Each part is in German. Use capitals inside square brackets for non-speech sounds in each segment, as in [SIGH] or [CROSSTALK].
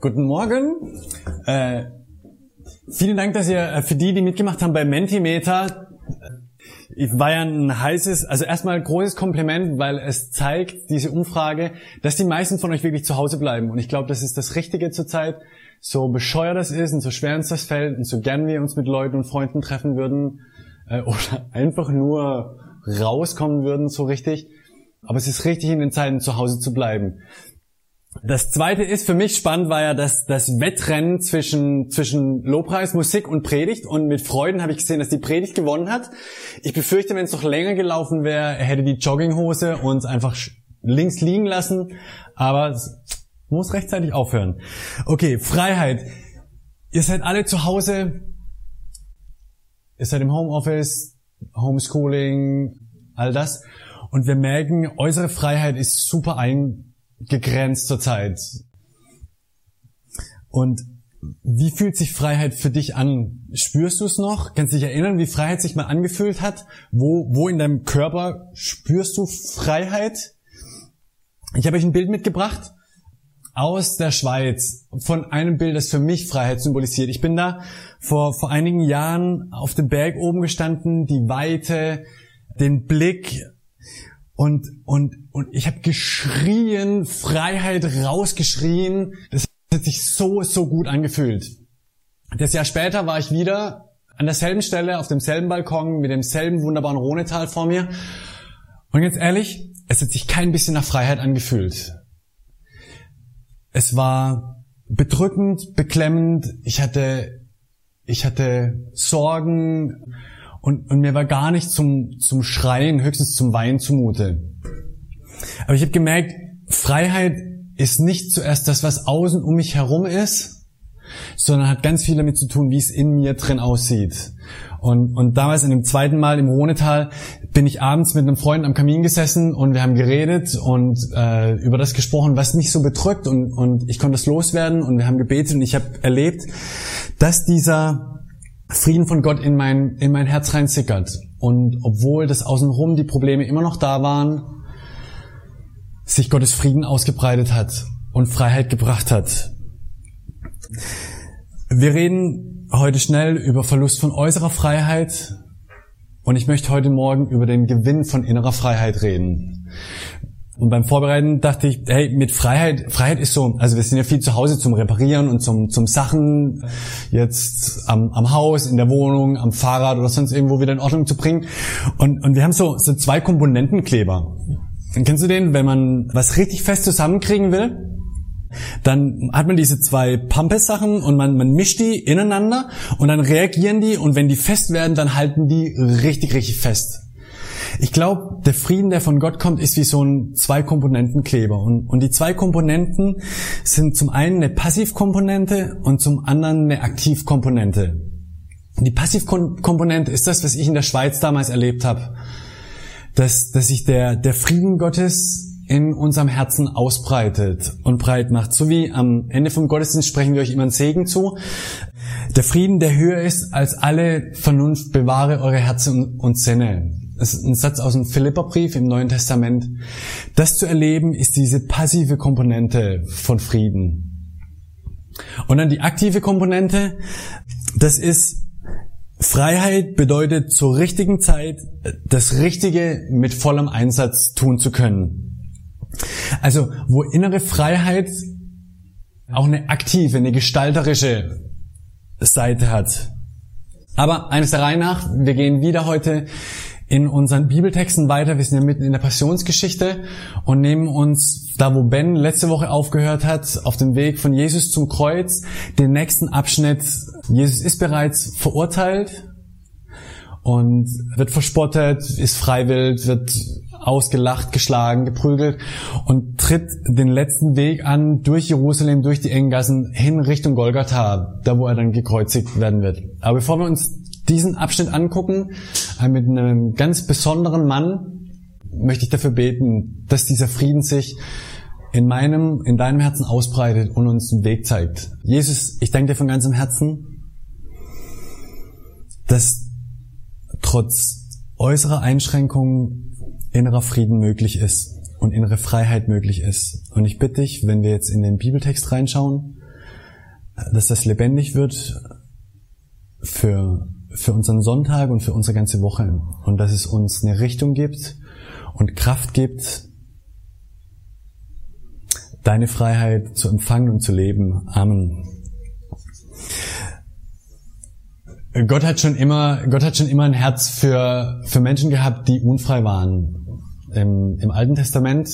Guten Morgen. Äh, vielen Dank, dass ihr äh, für die, die mitgemacht haben bei Mentimeter. War ja ein heißes, also erstmal großes Kompliment, weil es zeigt, diese Umfrage, dass die meisten von euch wirklich zu Hause bleiben. Und ich glaube, das ist das Richtige zurzeit. So bescheuert das ist und so schwer uns das fällt und so gern wir uns mit Leuten und Freunden treffen würden äh, oder [LAUGHS] einfach nur rauskommen würden, so richtig. Aber es ist richtig, in den Zeiten zu Hause zu bleiben. Das zweite ist für mich spannend, war ja das, das Wettrennen zwischen, zwischen Lobpreis, Musik und Predigt. Und mit Freuden habe ich gesehen, dass die Predigt gewonnen hat. Ich befürchte, wenn es noch länger gelaufen wäre, hätte die Jogginghose uns einfach links liegen lassen. Aber es muss rechtzeitig aufhören. Okay, Freiheit. Ihr seid alle zu Hause. Ihr seid im Homeoffice, Homeschooling, all das. Und wir merken, äußere Freiheit ist super ein, gegrenzt zurzeit. Und wie fühlt sich Freiheit für dich an? Spürst du es noch? Kannst dich erinnern, wie Freiheit sich mal angefühlt hat? Wo, wo in deinem Körper spürst du Freiheit? Ich habe euch ein Bild mitgebracht aus der Schweiz von einem Bild, das für mich Freiheit symbolisiert. Ich bin da vor, vor einigen Jahren auf dem Berg oben gestanden, die Weite, den Blick und, und, und ich habe geschrien, Freiheit rausgeschrien. Das hat sich so, so gut angefühlt. Das Jahr später war ich wieder an derselben Stelle, auf demselben Balkon, mit demselben wunderbaren Rhonetal vor mir. Und ganz ehrlich, es hat sich kein bisschen nach Freiheit angefühlt. Es war bedrückend, beklemmend. Ich hatte, ich hatte Sorgen, und, und mir war gar nicht zum, zum Schreien, höchstens zum Weinen zumute. Aber ich habe gemerkt, Freiheit ist nicht zuerst das, was außen um mich herum ist, sondern hat ganz viel damit zu tun, wie es in mir drin aussieht. Und, und damals in dem zweiten Mal im Rhonetal bin ich abends mit einem Freund am Kamin gesessen und wir haben geredet und äh, über das gesprochen, was mich so bedrückt und, und ich konnte es loswerden und wir haben gebetet und ich habe erlebt, dass dieser Frieden von Gott in mein, in mein Herz reinsickert. Und obwohl das außenrum die Probleme immer noch da waren, sich Gottes Frieden ausgebreitet hat und Freiheit gebracht hat. Wir reden heute schnell über Verlust von äußerer Freiheit und ich möchte heute Morgen über den Gewinn von innerer Freiheit reden. Und beim Vorbereiten dachte ich, hey, mit Freiheit, Freiheit ist so, also wir sind ja viel zu Hause zum Reparieren und zum, zum Sachen jetzt am, am Haus, in der Wohnung, am Fahrrad oder sonst irgendwo wieder in Ordnung zu bringen. Und, und wir haben so, so zwei Komponentenkleber. Dann kennst du den, wenn man was richtig fest zusammenkriegen will? Dann hat man diese zwei Pampes-Sachen und man, man mischt die ineinander und dann reagieren die und wenn die fest werden, dann halten die richtig, richtig fest. Ich glaube, der Frieden, der von Gott kommt, ist wie so ein Zwei-Komponenten-Kleber. Und, und die zwei Komponenten sind zum einen eine Passivkomponente und zum anderen eine Aktivkomponente. Die Passivkomponente ist das, was ich in der Schweiz damals erlebt habe. Dass, dass sich der, der Frieden Gottes in unserem Herzen ausbreitet und breit macht. So wie am Ende vom Gottesdienst sprechen wir euch immer einen Segen zu. Der Frieden, der höher ist als alle Vernunft, bewahre eure Herzen und Sinne. Das ist ein Satz aus dem Philipperbrief im Neuen Testament. Das zu erleben ist diese passive Komponente von Frieden. Und dann die aktive Komponente, das ist Freiheit bedeutet zur richtigen Zeit das Richtige mit vollem Einsatz tun zu können. Also wo innere Freiheit auch eine aktive, eine gestalterische Seite hat. Aber eines der Reihe nach, wir gehen wieder heute in unseren Bibeltexten weiter. Wir sind ja mitten in der Passionsgeschichte und nehmen uns, da wo Ben letzte Woche aufgehört hat, auf dem Weg von Jesus zum Kreuz, den nächsten Abschnitt. Jesus ist bereits verurteilt und wird verspottet, ist freiwillig, wird ausgelacht, geschlagen, geprügelt und tritt den letzten Weg an durch Jerusalem, durch die engen Gassen hin Richtung Golgatha, da wo er dann gekreuzigt werden wird. Aber bevor wir uns diesen Abschnitt angucken, äh, mit einem ganz besonderen Mann, möchte ich dafür beten, dass dieser Frieden sich in meinem, in deinem Herzen ausbreitet und uns einen Weg zeigt. Jesus, ich danke dir von ganzem Herzen, dass trotz äußerer Einschränkungen innerer Frieden möglich ist und innere Freiheit möglich ist. Und ich bitte dich, wenn wir jetzt in den Bibeltext reinschauen, dass das lebendig wird für, für unseren Sonntag und für unsere ganze Woche und dass es uns eine Richtung gibt und Kraft gibt, deine Freiheit zu empfangen und zu leben. Amen. Gott hat schon immer, Gott hat schon immer ein Herz für, für Menschen gehabt, die unfrei waren. Im, Im Alten Testament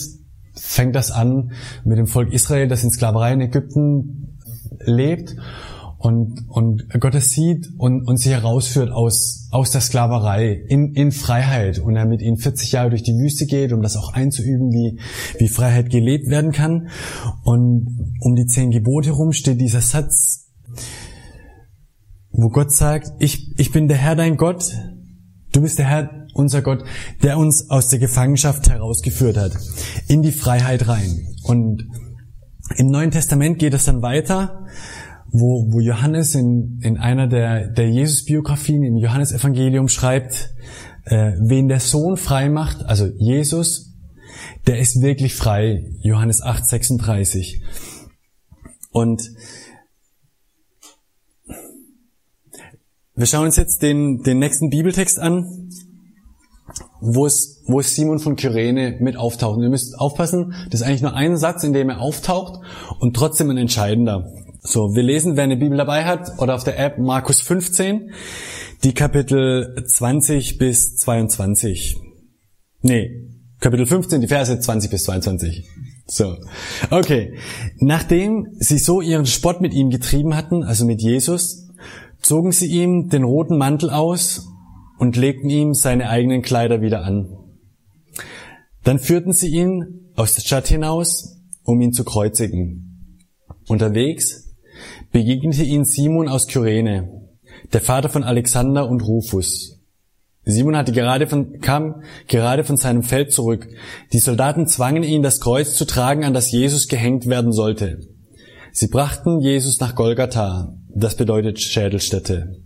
fängt das an mit dem Volk Israel, das in Sklaverei in Ägypten lebt und, und Gott es sieht und, und sie herausführt aus, aus der Sklaverei in, in Freiheit und er mit ihnen 40 Jahre durch die Wüste geht, um das auch einzuüben, wie, wie Freiheit gelebt werden kann. Und um die zehn Gebote herum steht dieser Satz, wo Gott sagt, ich, ich bin der Herr dein Gott, du bist der Herr unser Gott, der uns aus der Gefangenschaft herausgeführt hat, in die Freiheit rein. Und im Neuen Testament geht es dann weiter, wo, wo Johannes in, in einer der, der Jesus-Biografien im Johannesevangelium schreibt, äh, wen der Sohn frei macht, also Jesus, der ist wirklich frei. Johannes 8, 36. Und wir schauen uns jetzt den, den nächsten Bibeltext an, wo es, wo es Simon von Kyrene mit auftaucht. Und ihr müsst aufpassen, das ist eigentlich nur ein Satz, in dem er auftaucht und trotzdem ein entscheidender. So, wir lesen, wer eine Bibel dabei hat oder auf der App Markus 15, die Kapitel 20 bis 22. Nee, Kapitel 15, die Verse 20 bis 22. So, okay. Nachdem sie so ihren Spott mit ihm getrieben hatten, also mit Jesus, zogen sie ihm den roten Mantel aus und legten ihm seine eigenen Kleider wieder an. Dann führten sie ihn aus der Stadt hinaus, um ihn zu kreuzigen. Unterwegs begegnete ihn Simon aus Kyrene, der Vater von Alexander und Rufus. Simon hatte gerade von, kam gerade von seinem Feld zurück. Die Soldaten zwangen ihn, das Kreuz zu tragen, an das Jesus gehängt werden sollte. Sie brachten Jesus nach Golgatha, das bedeutet Schädelstätte.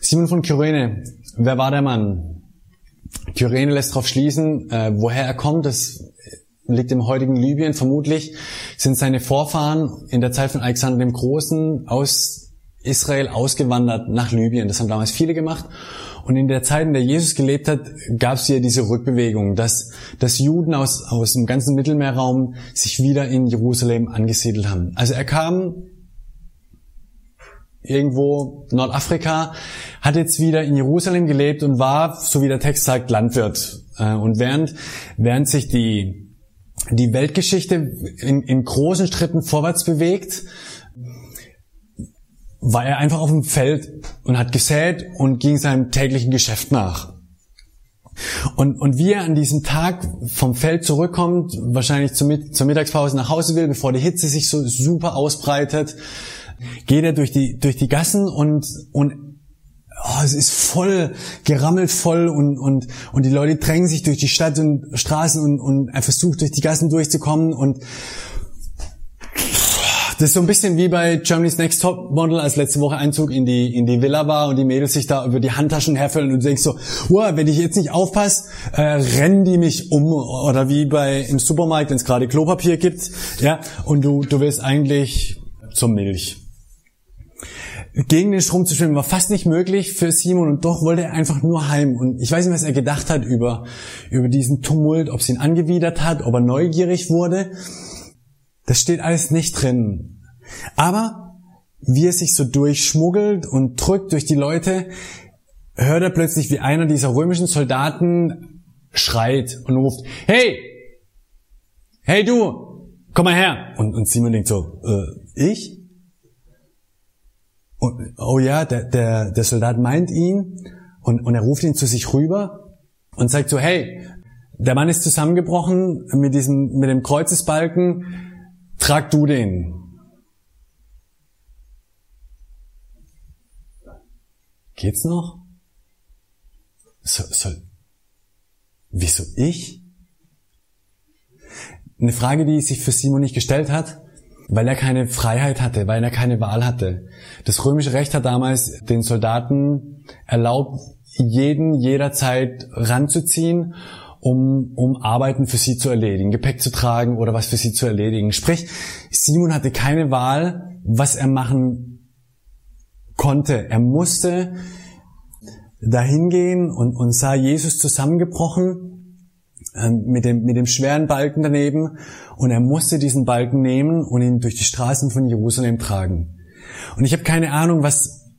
Simon von Kyrene, wer war der Mann? Kyrene lässt darauf schließen, äh, woher er kommt. Das liegt im heutigen Libyen. Vermutlich sind seine Vorfahren in der Zeit von Alexander dem Großen aus Israel ausgewandert nach Libyen. Das haben damals viele gemacht. Und in der Zeit, in der Jesus gelebt hat, gab es hier diese Rückbewegung, dass, dass Juden aus, aus dem ganzen Mittelmeerraum sich wieder in Jerusalem angesiedelt haben. Also er kam irgendwo Nordafrika, hat jetzt wieder in Jerusalem gelebt und war, so wie der Text sagt, Landwirt. Äh, und während, während sich die die Weltgeschichte in, in großen Schritten vorwärts bewegt, war er einfach auf dem Feld und hat gesät und ging seinem täglichen Geschäft nach. Und, und wie er an diesem Tag vom Feld zurückkommt, wahrscheinlich zur, zur Mittagspause nach Hause will, bevor die Hitze sich so super ausbreitet, geht er durch die, durch die Gassen und, und oh, es ist voll gerammelt voll und, und, und die Leute drängen sich durch die Stadt und Straßen und, und er versucht durch die Gassen durchzukommen und das ist so ein bisschen wie bei Germany's Next Top Model, als letzte Woche Einzug in die, in die Villa war und die Mädels sich da über die Handtaschen herfüllen und du denkst so, wow, wenn ich jetzt nicht aufpasse, äh, rennen die mich um. Oder wie bei im Supermarkt, wenn es gerade Klopapier gibt, ja, und du, du willst eigentlich zur Milch gegen den Strom zu schwimmen war fast nicht möglich für Simon und doch wollte er einfach nur heim. Und ich weiß nicht, was er gedacht hat über, über diesen Tumult, ob es ihn angewidert hat, ob er neugierig wurde. Das steht alles nicht drin. Aber wie er sich so durchschmuggelt und drückt durch die Leute, hört er plötzlich, wie einer dieser römischen Soldaten schreit und ruft, hey, hey du, komm mal her. Und, und Simon denkt so, äh, ich? Und, oh ja, der, der, der Soldat meint ihn und, und er ruft ihn zu sich rüber und sagt so, hey, der Mann ist zusammengebrochen mit diesem, mit dem Kreuzesbalken, trag du den. Geht's noch? So, so, wieso ich? Eine Frage, die sich für Simon nicht gestellt hat, weil er keine Freiheit hatte, weil er keine Wahl hatte. Das römische Recht hat damals den Soldaten erlaubt, jeden jederzeit ranzuziehen, um, um Arbeiten für sie zu erledigen, Gepäck zu tragen oder was für sie zu erledigen. Sprich, Simon hatte keine Wahl, was er machen konnte. Er musste dahin gehen und, und sah Jesus zusammengebrochen mit, dem, mit dem schweren Balken daneben und er musste diesen Balken nehmen und ihn durch die Straßen von Jerusalem tragen. Und ich habe keine Ahnung, was,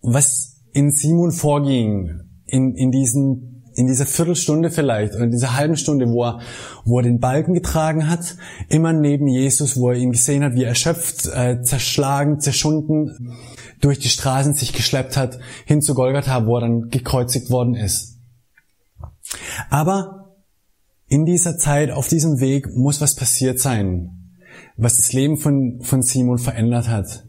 was in Simon vorging, in, in diesen in dieser Viertelstunde vielleicht oder in dieser halben Stunde, wo er, wo er den Balken getragen hat, immer neben Jesus, wo er ihn gesehen hat, wie er erschöpft, äh, zerschlagen, zerschunden durch die Straßen sich geschleppt hat, hin zu Golgatha, wo er dann gekreuzigt worden ist. Aber in dieser Zeit, auf diesem Weg, muss was passiert sein, was das Leben von, von Simon verändert hat.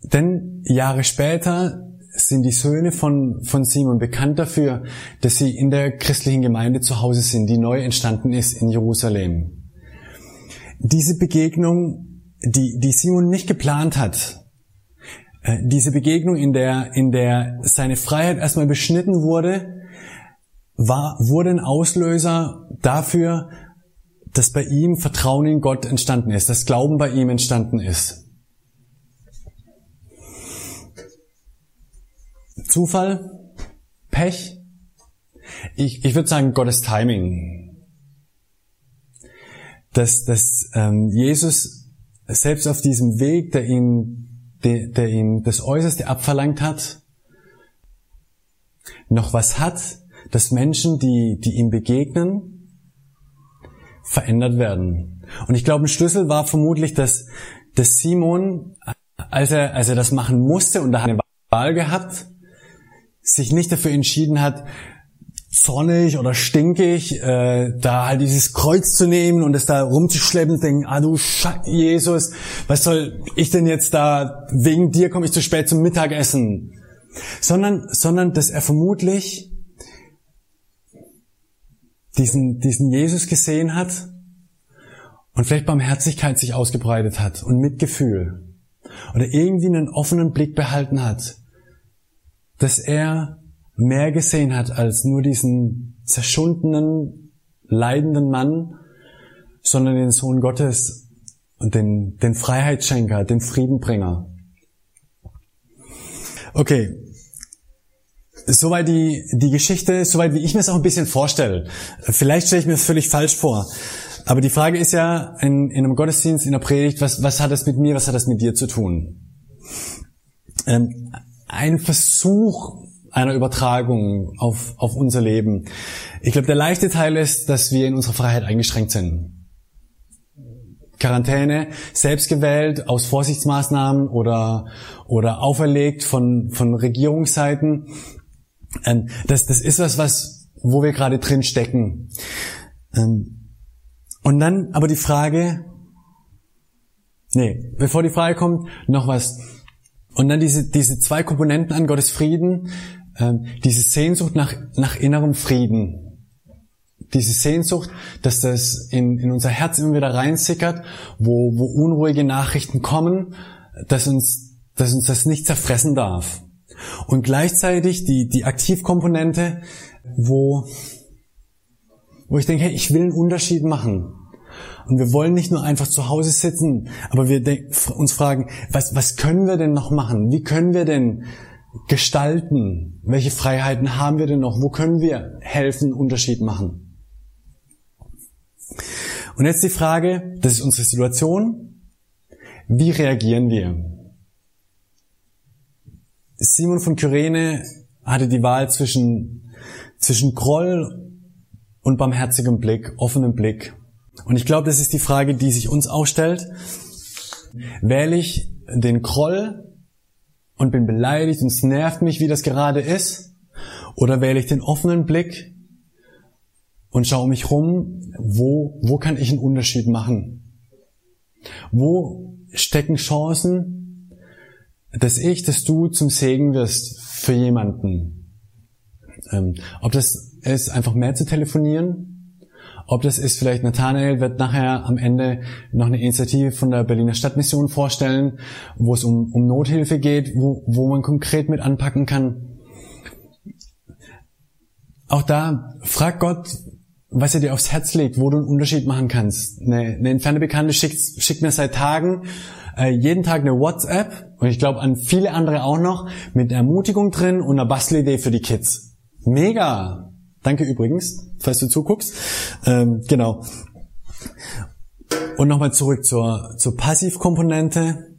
Denn Jahre später sind die Söhne von, von Simon bekannt dafür, dass sie in der christlichen Gemeinde zu Hause sind, die neu entstanden ist in Jerusalem. Diese Begegnung, die, die Simon nicht geplant hat, äh, diese Begegnung, in der, in der seine Freiheit erstmal beschnitten wurde, war, wurde ein Auslöser dafür, dass bei ihm Vertrauen in Gott entstanden ist, dass Glauben bei ihm entstanden ist. Zufall? Pech? Ich, ich würde sagen Gottes Timing. Dass, dass ähm, Jesus selbst auf diesem Weg, der ihn, der, der ihn das Äußerste abverlangt hat, noch was hat, dass Menschen, die, die ihm begegnen, verändert werden. Und ich glaube, ein Schlüssel war vermutlich, dass, dass Simon, als er, als er das machen musste und da eine Wahl gehabt, sich nicht dafür entschieden hat, zornig oder stinkig, äh, da halt dieses Kreuz zu nehmen und es da rumzuschleppen und denken, ah du Sche Jesus, was soll ich denn jetzt da, wegen dir komme ich zu spät zum Mittagessen. Sondern, sondern, dass er vermutlich diesen, diesen Jesus gesehen hat und vielleicht Barmherzigkeit sich ausgebreitet hat und Mitgefühl oder irgendwie einen offenen Blick behalten hat dass er mehr gesehen hat als nur diesen zerschundenen, leidenden Mann, sondern den Sohn Gottes und den, den Freiheitsschenker, den Friedenbringer. Okay. Soweit die, die Geschichte, soweit wie ich mir es auch ein bisschen vorstelle. Vielleicht stelle ich mir es völlig falsch vor. Aber die Frage ist ja in, in einem Gottesdienst, in der Predigt, was, was hat das mit mir, was hat das mit dir zu tun? Ähm, ein Versuch einer Übertragung auf, auf unser Leben. Ich glaube, der leichte Teil ist, dass wir in unserer Freiheit eingeschränkt sind. Quarantäne, selbst gewählt aus Vorsichtsmaßnahmen oder, oder auferlegt von, von Regierungsseiten. Ähm, das, das ist was, was, wo wir gerade drin stecken. Ähm, und dann aber die Frage, nee, bevor die Frage kommt, noch was. Und dann diese, diese zwei Komponenten an Gottes Frieden, ähm, diese Sehnsucht nach, nach innerem Frieden. Diese Sehnsucht, dass das in, in unser Herz immer wieder reinsickert, wo, wo unruhige Nachrichten kommen, dass uns, dass uns das nicht zerfressen darf. Und gleichzeitig die, die Aktivkomponente, wo, wo ich denke, hey, ich will einen Unterschied machen. Und wir wollen nicht nur einfach zu Hause sitzen, aber wir uns fragen, was, was können wir denn noch machen? Wie können wir denn gestalten? Welche Freiheiten haben wir denn noch? Wo können wir helfen, Unterschied machen? Und jetzt die Frage, das ist unsere Situation. Wie reagieren wir? Simon von Kyrene hatte die Wahl zwischen, zwischen Groll und barmherzigem Blick, offenem Blick. Und ich glaube, das ist die Frage, die sich uns auch stellt. Wähle ich den Groll und bin beleidigt und es nervt mich, wie das gerade ist? Oder wähle ich den offenen Blick und schaue mich rum, wo, wo kann ich einen Unterschied machen? Wo stecken Chancen, dass ich, dass du zum Segen wirst für jemanden? Ähm, ob das ist, einfach mehr zu telefonieren, ob das ist, vielleicht Nathanael wird nachher am Ende noch eine Initiative von der Berliner Stadtmission vorstellen, wo es um, um Nothilfe geht, wo, wo man konkret mit anpacken kann. Auch da, frag Gott, was er dir aufs Herz legt, wo du einen Unterschied machen kannst. Eine, eine entfernte Bekannte schickt, schickt mir seit Tagen äh, jeden Tag eine WhatsApp und ich glaube an viele andere auch noch mit Ermutigung drin und einer Bastelidee für die Kids. Mega! Danke übrigens, falls du zuguckst. Ähm, genau. Und nochmal zurück zur, zur Passivkomponente.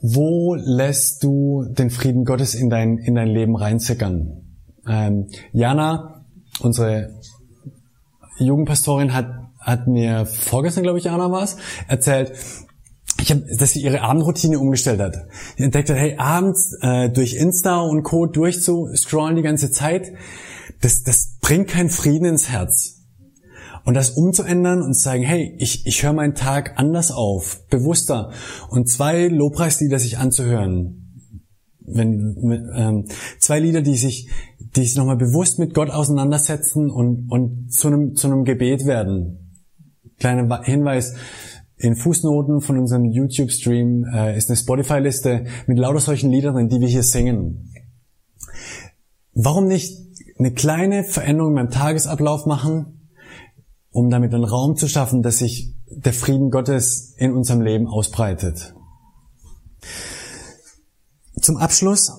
Wo lässt du den Frieden Gottes in dein, in dein Leben reinzickern? Ähm, Jana, unsere Jugendpastorin, hat, hat mir vorgestern, glaube ich, Jana war es, erzählt, ich hab, dass sie ihre Abendroutine umgestellt hat. Sie entdeckt hat, hey, abends äh, durch Insta und Co. durchzuscrollen die ganze Zeit, das, das bringt keinen Frieden ins Herz. Und das umzuändern und zu sagen, hey, ich, ich höre meinen Tag anders auf, bewusster. Und zwei Lobpreislieder sich anzuhören. Wenn, ähm, zwei Lieder, die sich, die sich nochmal bewusst mit Gott auseinandersetzen und, und zu einem, zu einem Gebet werden. Kleiner Hinweis, in Fußnoten von unserem YouTube-Stream äh, ist eine Spotify-Liste mit lauter solchen Liedern die wir hier singen. Warum nicht eine kleine Veränderung beim Tagesablauf machen, um damit einen Raum zu schaffen, dass sich der Frieden Gottes in unserem Leben ausbreitet? Zum Abschluss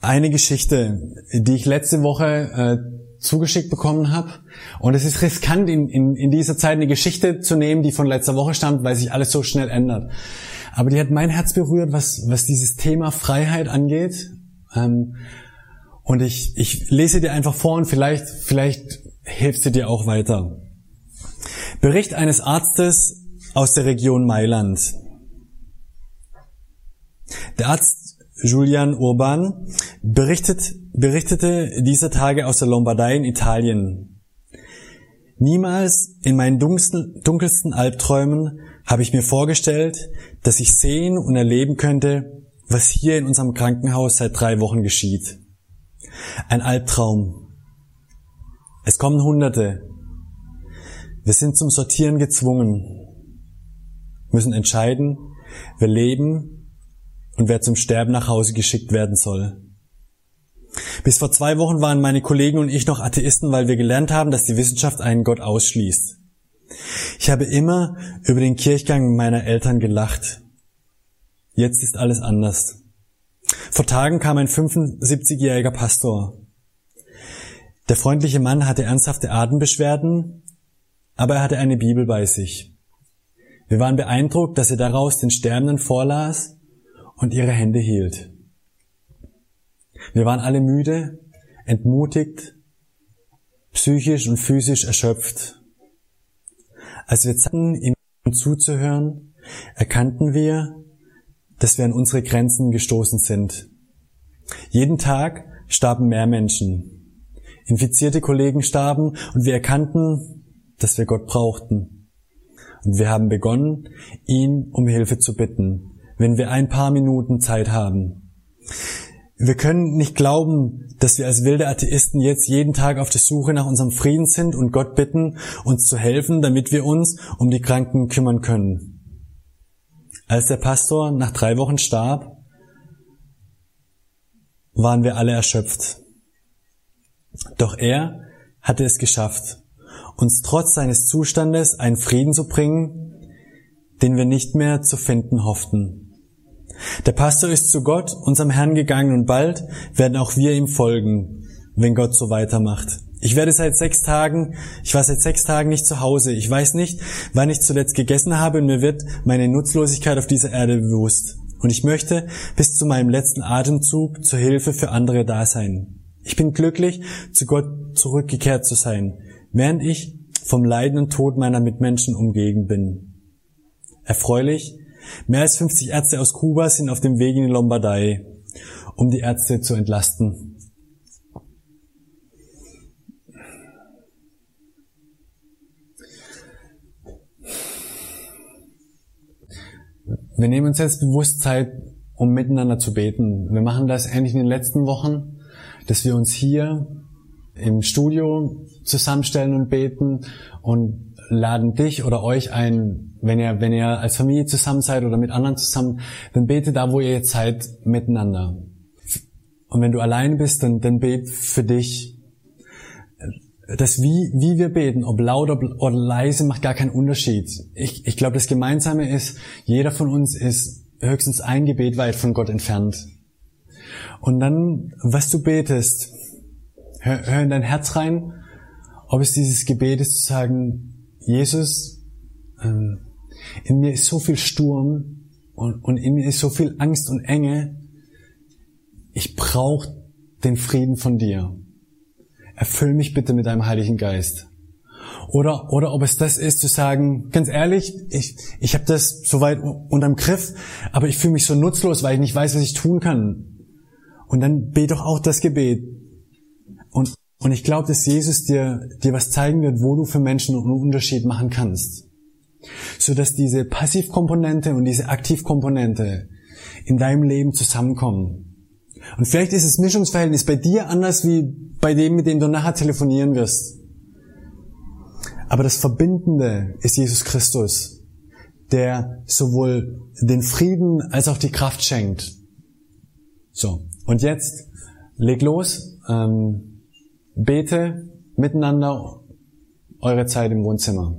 eine Geschichte, die ich letzte Woche äh, zugeschickt bekommen habe. Und es ist riskant, in, in, in dieser Zeit eine Geschichte zu nehmen, die von letzter Woche stammt, weil sich alles so schnell ändert. Aber die hat mein Herz berührt, was, was dieses Thema Freiheit angeht. Ähm, und ich, ich lese dir einfach vor und vielleicht, vielleicht hilft sie dir auch weiter. Bericht eines Arztes aus der Region Mailand. Der Arzt Julian Urban berichtet berichtete dieser Tage aus der Lombardei in Italien. Niemals in meinen dunkelsten Albträumen habe ich mir vorgestellt, dass ich sehen und erleben könnte, was hier in unserem Krankenhaus seit drei Wochen geschieht. Ein Albtraum. Es kommen Hunderte. Wir sind zum Sortieren gezwungen, müssen entscheiden, wer leben und wer zum Sterben nach Hause geschickt werden soll. Bis vor zwei Wochen waren meine Kollegen und ich noch Atheisten, weil wir gelernt haben, dass die Wissenschaft einen Gott ausschließt. Ich habe immer über den Kirchgang meiner Eltern gelacht. Jetzt ist alles anders. Vor Tagen kam ein 75-jähriger Pastor. Der freundliche Mann hatte ernsthafte Atembeschwerden, aber er hatte eine Bibel bei sich. Wir waren beeindruckt, dass er daraus den Sterbenden vorlas und ihre Hände hielt. Wir waren alle müde, entmutigt, psychisch und physisch erschöpft. Als wir zaten, ihm zuzuhören, erkannten wir, dass wir an unsere Grenzen gestoßen sind. Jeden Tag starben mehr Menschen. Infizierte Kollegen starben und wir erkannten, dass wir Gott brauchten. Und wir haben begonnen, ihn um Hilfe zu bitten, wenn wir ein paar Minuten Zeit haben. Wir können nicht glauben, dass wir als wilde Atheisten jetzt jeden Tag auf der Suche nach unserem Frieden sind und Gott bitten, uns zu helfen, damit wir uns um die Kranken kümmern können. Als der Pastor nach drei Wochen starb, waren wir alle erschöpft. Doch er hatte es geschafft, uns trotz seines Zustandes einen Frieden zu bringen, den wir nicht mehr zu finden hofften. Der Pastor ist zu Gott, unserem Herrn gegangen und bald werden auch wir ihm folgen, wenn Gott so weitermacht. Ich werde seit sechs Tagen, ich war seit sechs Tagen nicht zu Hause. Ich weiß nicht, wann ich zuletzt gegessen habe und mir wird meine Nutzlosigkeit auf dieser Erde bewusst. Und ich möchte bis zu meinem letzten Atemzug zur Hilfe für andere da sein. Ich bin glücklich, zu Gott zurückgekehrt zu sein, während ich vom Leiden und Tod meiner Mitmenschen umgeben bin. Erfreulich Mehr als 50 Ärzte aus Kuba sind auf dem Weg in die Lombardei, um die Ärzte zu entlasten. Wir nehmen uns jetzt bewusst Zeit, um miteinander zu beten. Wir machen das ähnlich in den letzten Wochen, dass wir uns hier im Studio zusammenstellen und beten und laden dich oder euch ein, wenn ihr, wenn ihr als Familie zusammen seid oder mit anderen zusammen, dann bete da, wo ihr jetzt seid, miteinander. Und wenn du allein bist, dann, dann bet für dich. Das wie, wie wir beten, ob laut oder leise, macht gar keinen Unterschied. Ich, ich glaube, das Gemeinsame ist, jeder von uns ist höchstens ein Gebet weit von Gott entfernt. Und dann, was du betest, hör, hör in dein Herz rein, ob es dieses Gebet ist, zu sagen, Jesus, ähm, in mir ist so viel Sturm und, und in mir ist so viel Angst und Enge. Ich brauche den Frieden von dir. Erfüll mich bitte mit deinem Heiligen Geist. Oder, oder ob es das ist, zu sagen, ganz ehrlich, ich, ich habe das soweit unterm Griff, aber ich fühle mich so nutzlos, weil ich nicht weiß, was ich tun kann. Und dann bete doch auch das Gebet. Und, ich glaube, dass Jesus dir, dir was zeigen wird, wo du für Menschen einen Unterschied machen kannst. So dass diese Passivkomponente und diese Aktivkomponente in deinem Leben zusammenkommen. Und vielleicht ist das Mischungsverhältnis bei dir anders wie bei dem, mit dem du nachher telefonieren wirst. Aber das Verbindende ist Jesus Christus, der sowohl den Frieden als auch die Kraft schenkt. So, und jetzt leg los, ähm, bete miteinander eure Zeit im Wohnzimmer.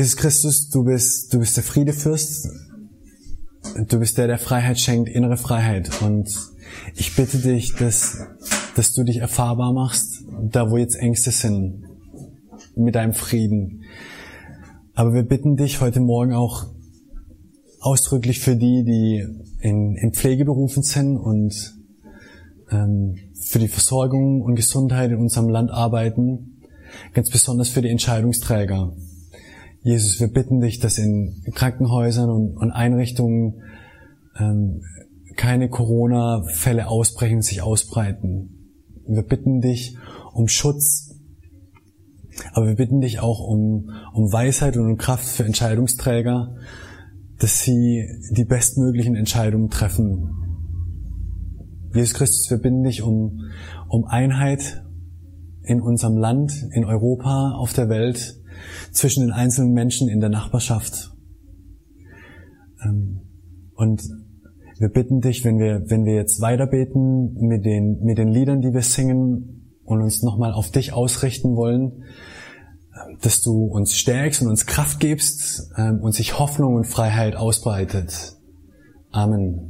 Jesus Christus, du bist, du bist der Friedefürst. Du bist der, der Freiheit schenkt, innere Freiheit. Und ich bitte dich, dass, dass du dich erfahrbar machst, da wo jetzt Ängste sind, mit deinem Frieden. Aber wir bitten dich heute Morgen auch ausdrücklich für die, die in, in Pflege berufen sind und ähm, für die Versorgung und Gesundheit in unserem Land arbeiten, ganz besonders für die Entscheidungsträger. Jesus, wir bitten dich, dass in Krankenhäusern und, und Einrichtungen ähm, keine Corona-Fälle ausbrechen, sich ausbreiten. Wir bitten dich um Schutz, aber wir bitten dich auch um, um Weisheit und um Kraft für Entscheidungsträger, dass sie die bestmöglichen Entscheidungen treffen. Jesus Christus, wir bitten dich um, um Einheit in unserem Land, in Europa, auf der Welt, zwischen den einzelnen Menschen in der Nachbarschaft. Ähm, und wir bitten dich, wenn wir, wenn wir jetzt weiterbeten mit den, mit den Liedern, die wir singen und uns nochmal auf dich ausrichten wollen, dass du uns stärkst und uns Kraft gibst ähm, und sich Hoffnung und Freiheit ausbreitet. Amen.